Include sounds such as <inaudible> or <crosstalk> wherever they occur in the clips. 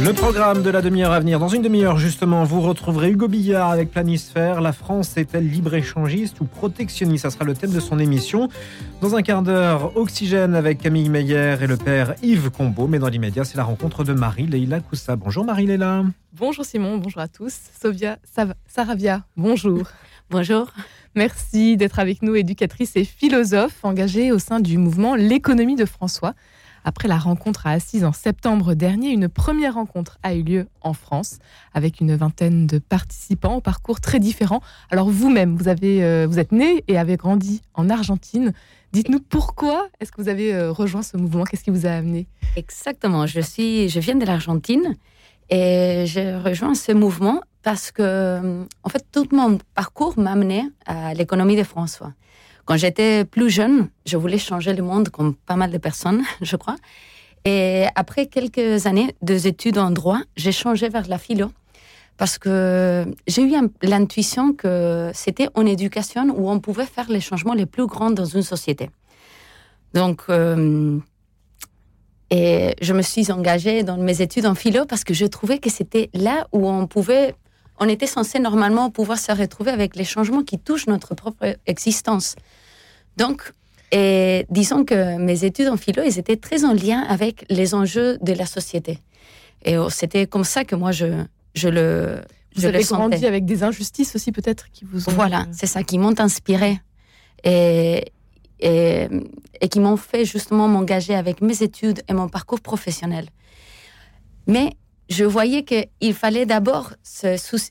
Le programme de la demi-heure à venir. Dans une demi-heure, justement, vous retrouverez Hugo Billard avec Planisphère. La France est-elle libre-échangiste ou protectionniste? Ça sera le thème de son émission. Dans un quart d'heure, Oxygène avec Camille Meyer et le père Yves Combeau. Mais dans l'immédiat, c'est la rencontre de Marie-Leila Koussa. Bonjour Marie-Leila. Bonjour Simon, bonjour à tous. Sovia Saravia, bonjour. <laughs> bonjour. Merci d'être avec nous, éducatrice et philosophe engagée au sein du mouvement L'économie de François. Après la rencontre à Assise en septembre dernier, une première rencontre a eu lieu en France avec une vingtaine de participants au parcours très différents. Alors vous-même, vous, euh, vous êtes né et avez grandi en Argentine. Dites-nous pourquoi est-ce que vous avez euh, rejoint ce mouvement? Qu'est-ce qui vous a amené? Exactement. Je, suis, je viens de l'Argentine et j'ai rejoint ce mouvement parce que, en fait, tout mon parcours m'a amené à l'économie de François. Quand j'étais plus jeune, je voulais changer le monde comme pas mal de personnes, <laughs> je crois. Et après quelques années d'études en droit, j'ai changé vers la philo parce que j'ai eu l'intuition que c'était en éducation où on pouvait faire les changements les plus grands dans une société. Donc, euh, et je me suis engagée dans mes études en philo parce que je trouvais que c'était là où on pouvait on était censé normalement pouvoir se retrouver avec les changements qui touchent notre propre existence. Donc, et disons que mes études en philo, elles étaient très en lien avec les enjeux de la société. Et oh, c'était comme ça que moi, je, je le Vous avez grandi avec des injustices aussi peut-être qui vous ont... Voilà, c'est ça, qui m'ont inspiré et, et, et qui m'ont fait justement m'engager avec mes études et mon parcours professionnel. Mais je voyais qu'il fallait d'abord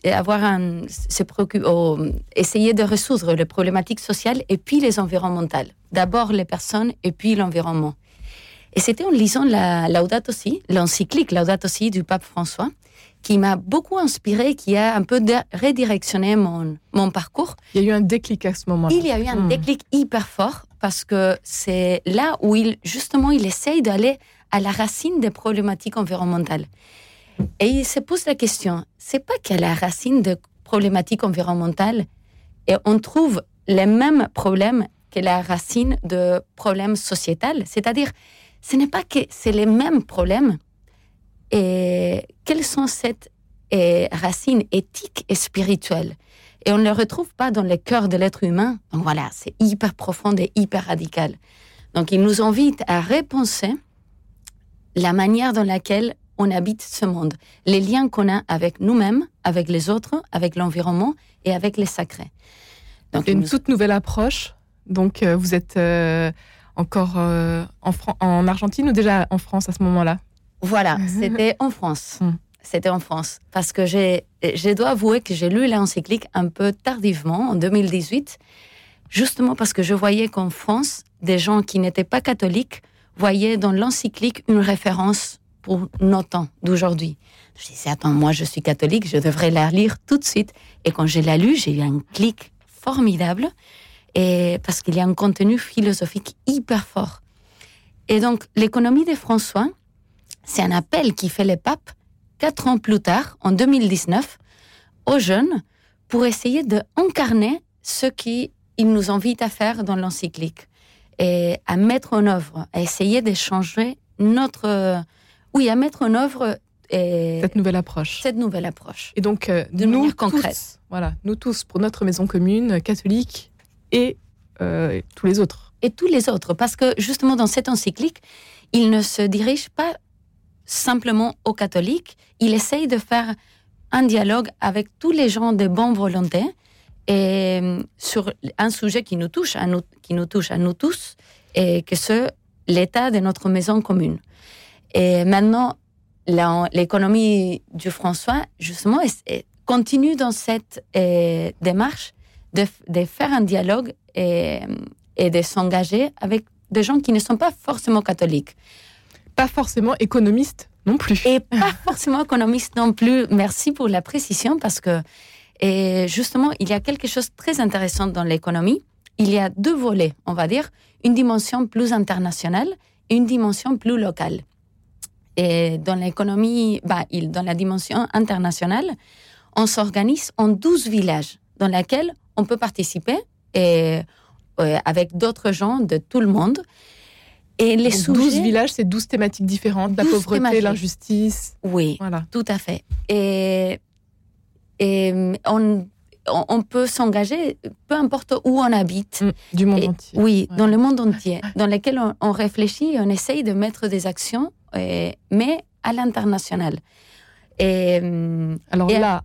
avoir un, se oh, essayer de résoudre les problématiques sociales et puis les environnementales. D'abord les personnes et puis l'environnement. Et c'était en lisant la Laudato Si, l'encyclique Laudato Si du pape François, qui m'a beaucoup inspiré, qui a un peu redirectionné mon, mon parcours. Il y a eu un déclic à ce moment-là. Il y a eu un hmm. déclic hyper fort parce que c'est là où il, justement, il essaye d'aller à la racine des problématiques environnementales. Et il se pose la question, c'est pas qu'à la racine de problématiques environnementales, et on trouve les mêmes problèmes que la racine de problèmes sociétals, c'est-à-dire, ce n'est pas que c'est les mêmes problèmes, et quelles sont ces racines éthiques et spirituelles Et on ne les retrouve pas dans le cœur de l'être humain. Donc voilà, c'est hyper profond et hyper radical. Donc il nous invite à repenser la manière dans laquelle on habite ce monde, les liens qu'on a avec nous-mêmes, avec les autres, avec l'environnement et avec les sacrés. Donc une toute nouvelle approche. Donc euh, vous êtes euh, encore euh, en, en Argentine ou déjà en France à ce moment-là? Voilà, c'était en France. Hmm. C'était en France. Parce que je dois avouer que j'ai lu l'encyclique un peu tardivement, en 2018, justement parce que je voyais qu'en France, des gens qui n'étaient pas catholiques voyaient dans l'encyclique une référence pour nos temps d'aujourd'hui. Je disais, attends, moi je suis catholique, je devrais la lire tout de suite. Et quand je l'ai lu, j'ai eu un clic formidable, et parce qu'il y a un contenu philosophique hyper fort. Et donc, l'économie de François, c'est un appel qui fait le pape quatre ans plus tard, en 2019, aux jeunes pour essayer d'incarner ce qu'il nous invite à faire dans l'encyclique et à mettre en œuvre, à essayer de changer notre oui, à mettre en œuvre cette nouvelle approche. Cette nouvelle approche. Et donc, euh, de nous concrète. voilà, nous tous, pour notre maison commune catholique et euh, tous les autres. Et tous les autres, parce que justement dans cette encyclique, il ne se dirige pas simplement aux catholiques, il essaye de faire un dialogue avec tous les gens de bonne volonté et euh, sur un sujet qui nous touche à nous, qui nous touche à nous tous, et que c'est l'état de notre maison commune. Et maintenant, l'économie du François, justement, continue dans cette euh, démarche de, de, faire un dialogue et, et de s'engager avec des gens qui ne sont pas forcément catholiques. Pas forcément économistes non plus. Et pas forcément économistes non plus. Merci pour la précision parce que et justement, il y a quelque chose de très intéressant dans l'économie. Il y a deux volets, on va dire, une dimension plus internationale et une dimension plus locale. Et dans l'économie, bah, dans la dimension internationale, on s'organise en 12 villages dans lesquels on peut participer et, euh, avec d'autres gens de tout le monde. Et les Donc, 12 villages, c'est 12 thématiques différentes, la 12 pauvreté, l'injustice. Oui, Voilà. tout à fait. Et, et on, on- on peut s'engager, peu importe où on habite. Mm, Du monde Et- entier. Oui, Ouais. dans le monde entier, dans lequel on, on réfléchit, on essaye de mettre des actions, mais à l'international. Et hum, Alors Et- là,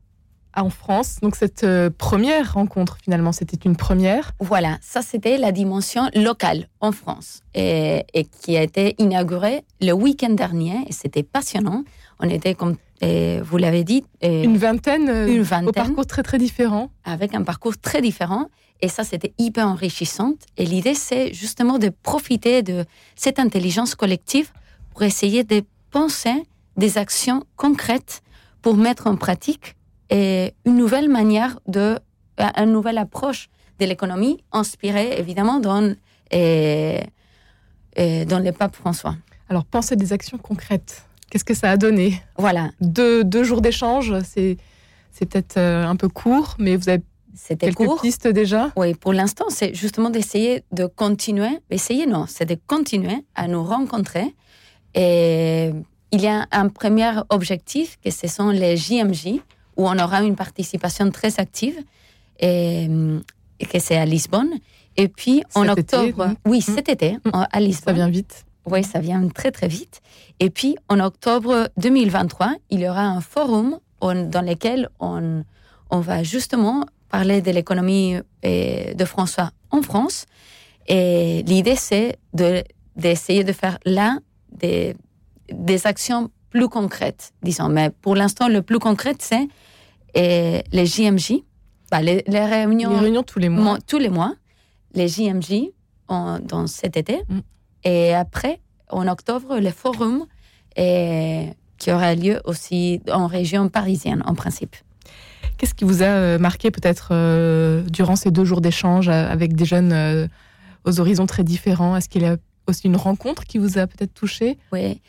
en France, donc cette euh, première rencontre, finalement, c'était une première. voilà, ça c'était la dimension locale en France et, et qui a été inaugurée le week-end dernier et c'était passionnant. On était, comme vous l'avez dit, Une vingtaine, euh, Une au parcours très très différent. avec un parcours très différent. Et ça, c'était hyper enrichissant. Et l'idée, c'est justement de profiter de cette intelligence collective pour essayer de penser des actions concrètes pour mettre en pratique et une nouvelle manière de, une nouvelle approche de l'économie, inspirée évidemment dans, et, et dans le pape François. Alors, pensez des actions concrètes. Qu'est-ce que ça a donné Voilà, deux, deux jours d'échange, c'est peut-être euh, un peu court, mais vous avez c'était quelques court. pistes déjà? Oui, pour l'instant, c'est justement d'essayer de continuer. Essayer, non, c'est de continuer à nous rencontrer. Et il y a un premier objectif, que ce sont les JMJ, où on aura une participation très active, et, et que c'est à Lisbonne. Et puis, en Cet octobre, oui, cet été, Mm. à Ça Lisbonne. vient vite. Oui, ça vient très très vite. Et puis en octobre 2023, il y aura un forum on- dans lequel on, on va justement parler de l'économie euh, de François en France. Et l'idée, c'est de, d'essayer de faire là des, des actions plus concrètes, disons. Mais pour l'instant, le plus concret, c'est euh, les JMJ, bah, les, les réunions Les réunions tous les mois. Mo- tous les mois, les JMJ en- dans cet été. Mm. Et après, en octobre, le forum et, qui aura lieu aussi en région parisienne, en principe. Qu'est-ce qui vous a euh, marqué peut-être euh, durant ces deux jours d'échange euh, avec des jeunes euh, aux horizons très différents? Est-ce qu'il y a aussi une rencontre qui vous a peut-être touché? Oui.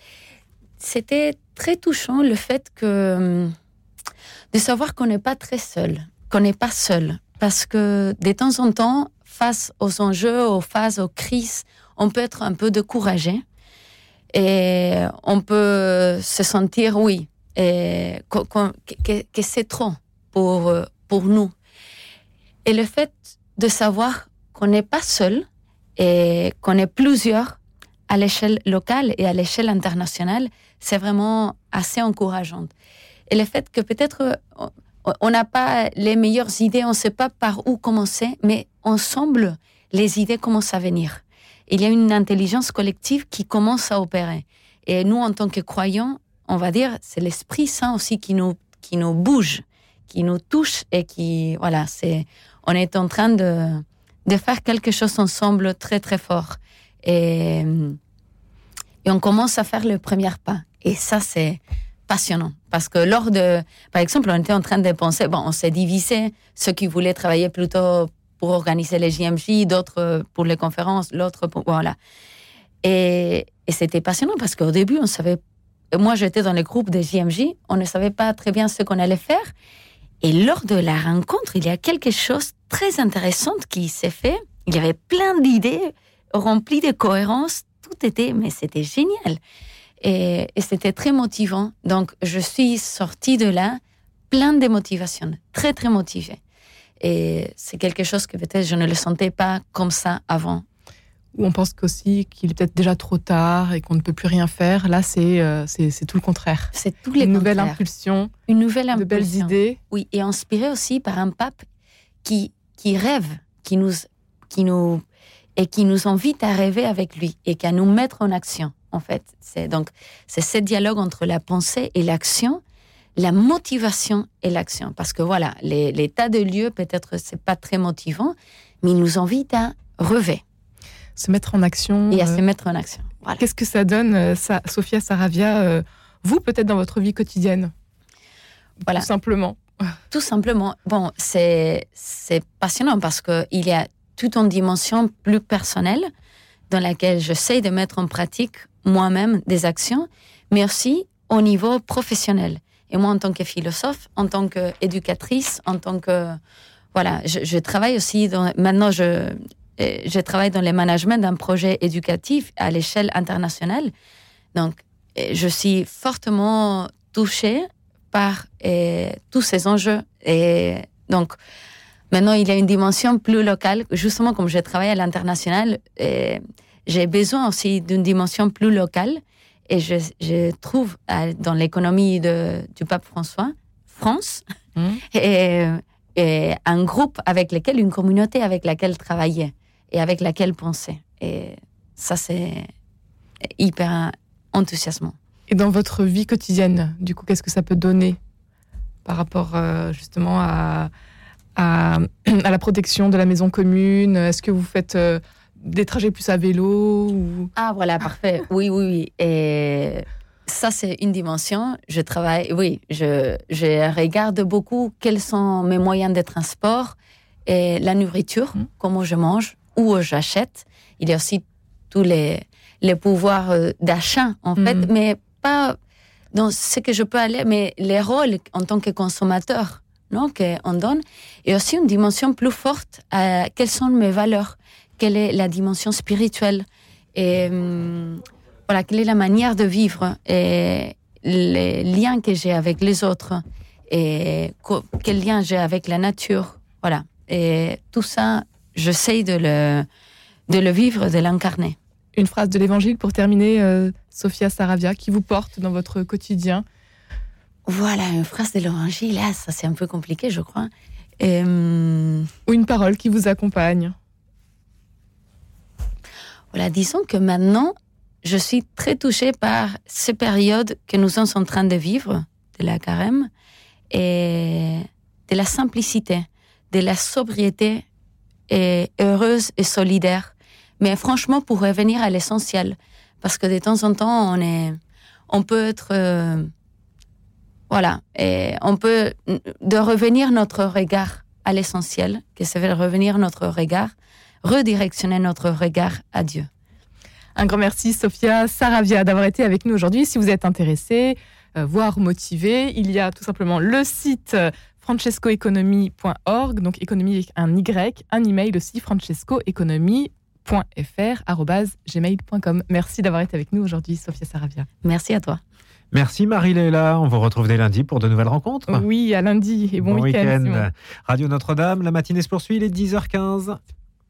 C'était très touchant le fait que hum, de savoir qu'on n'est pas très seul, qu'on n'est pas seul, parce que de temps en temps, face aux enjeux, aux phases, aux crises, on peut être un peu découragé et on peut se sentir, oui, et que, que c'est trop pour, pour nous. Et le fait de savoir qu'on n'est pas seul et qu'on est plusieurs à l'échelle locale et à l'échelle internationale, c'est vraiment assez encourageant. Et le fait que peut-être on n'a pas les meilleures idées, on ne sait pas par où commencer, mais ensemble, les idées commencent à venir. Il y a une intelligence collective qui commence à opérer. Et nous, en tant que croyants, on va dire, c'est l'Esprit Saint aussi qui nous, qui nous bouge, qui nous touche et qui, voilà, c'est, on est en train de, de faire quelque chose ensemble très, très fort. Et, et on commence à faire le premier pas. Et ça, c'est passionnant. Parce que lors de, par exemple, on était en train de penser, bon, on s'est divisé, ceux qui voulaient travailler plutôt pour organiser les JMJ, d'autres pour les conférences, l'autre pour, voilà. Et, c'était passionnant parce qu'au début, on savait, moi j'étais dans les groupes des JMJ, on ne savait pas très bien ce qu'on allait faire. Et lors de la rencontre, il y a quelque chose de très intéressant qui s'est fait. Il y avait plein d'idées remplies de cohérence. Tout était, mais c'était génial. Et, et c'était très motivant. Donc, je suis sortie de là plein de motivation, très, très motivée. Et c'est quelque chose que peut-être je ne le sentais pas comme ça avant. Ou on pense qu'aussi qu'il est peut-être déjà trop tard et qu'on ne peut plus rien faire. Là, c'est euh, c'est tout le contraire. C'est tous les Une nouvelle impulsion, Une nouvelle de belles idées. Oui, et inspiré aussi par un pape qui, qui rêve, qui nous, qui nous, et qui nous invite à rêver avec lui et qu'à nous mettre en action, en fait. C'est donc, c'est ce dialogue entre la pensée et l'action, la motivation et l'action. Parce que voilà, l'état de lieu, peut-être, c'est pas très motivant, mais il nous invite à rêver Se mettre en action. et à euh, se mettre en action. Voilà. Qu'est-ce que ça donne, euh, ça, Sophia Saravia, euh, vous peut-être dans votre vie quotidienne? Voilà. Tout simplement. <laughs> Tout simplement, bon, c'est passionnant parce que il y a toute une dimension plus personnelle dans laquelle j'essaie de mettre en pratique moi-même des actions, mais aussi au niveau professionnel. Et moi, en tant que philosophe, en tant qu'éducatrice, en tant que voilà, je, je travaille aussi dans, maintenant je je travaille dans le management d'un projet éducatif à l'échelle internationale. Donc, je suis fortement touchée par tous ces enjeux. Et donc, maintenant, il y a une dimension plus locale. Justement, comme je travaille à l'international, j'ai besoin aussi d'une dimension plus locale. Et je, trouve dans l'économie du pape François, France, <laughs> mmh. et, un groupe avec lequel, une communauté avec laquelle travailler et avec laquelle penser. Et ça, c'est hyper enthousiasmant. Et dans votre vie quotidienne, du coup, qu'est-ce que ça peut donner par rapport euh, justement à, à, <clears throat> la protection de la maison commune? Est-ce que vous faites euh, des trajets plus à vélo ou... Ah voilà, parfait. Oui, oui, oui. Et ça, c'est une dimension. Je travaille, oui, je, je, regarde beaucoup quels sont mes moyens de transport et la nourriture, mmh. comment je mange, où j'achète. Il y a aussi tous les, les pouvoirs euh, d'achat, en fait, mmh. mais pas dans ce que je peux aller, mais les rôles en tant que consommateur non, qu'on donne, et aussi une dimension plus forte à quelles sont mes valeurs, quelle est la dimension spirituelle, et hum, voilà, quelle est la manière de vivre, et les liens que j'ai avec les autres, et quel lien j'ai avec la nature, voilà. Et tout ça, j'essaie de le, de le vivre, de l'incarner. Une phrase de l'évangile pour terminer, euh, Sophia Saravia, qui vous porte dans votre quotidien Voilà, une phrase de l'évangile, là, ça c'est un peu compliqué, je crois. Hum, Ou une parole qui vous accompagne. Voilà, disons que maintenant, je suis très touchée par ces périodes que nous sommes en train de vivre, de la carême, et de la simplicité, de la sobriété et heureuse et solidaire. Mais franchement, pour revenir à l'essentiel, parce que de temps en temps, on est, on peut être, euh, voilà, et on peut de revenir notre regard à l'essentiel, que c'est de revenir notre regard, redirectionner notre regard à Dieu. Un grand merci, Sophia Saravia, d'avoir été avec nous aujourd'hui. Si vous êtes intéressé, euh, voire motivé, il y a tout simplement le site francescoeconomie.org, donc économie avec un Y, un email aussi, francescoeconomie.fr.gmail.com. Merci d'avoir été avec nous aujourd'hui, Sophia Saravia. Merci à toi. Merci Marie-Léla. On vous retrouve dès lundi pour de nouvelles rencontres. Oui, à lundi et bon, week-end. Radio Notre-Dame, la matinée se poursuit, il est 10h15.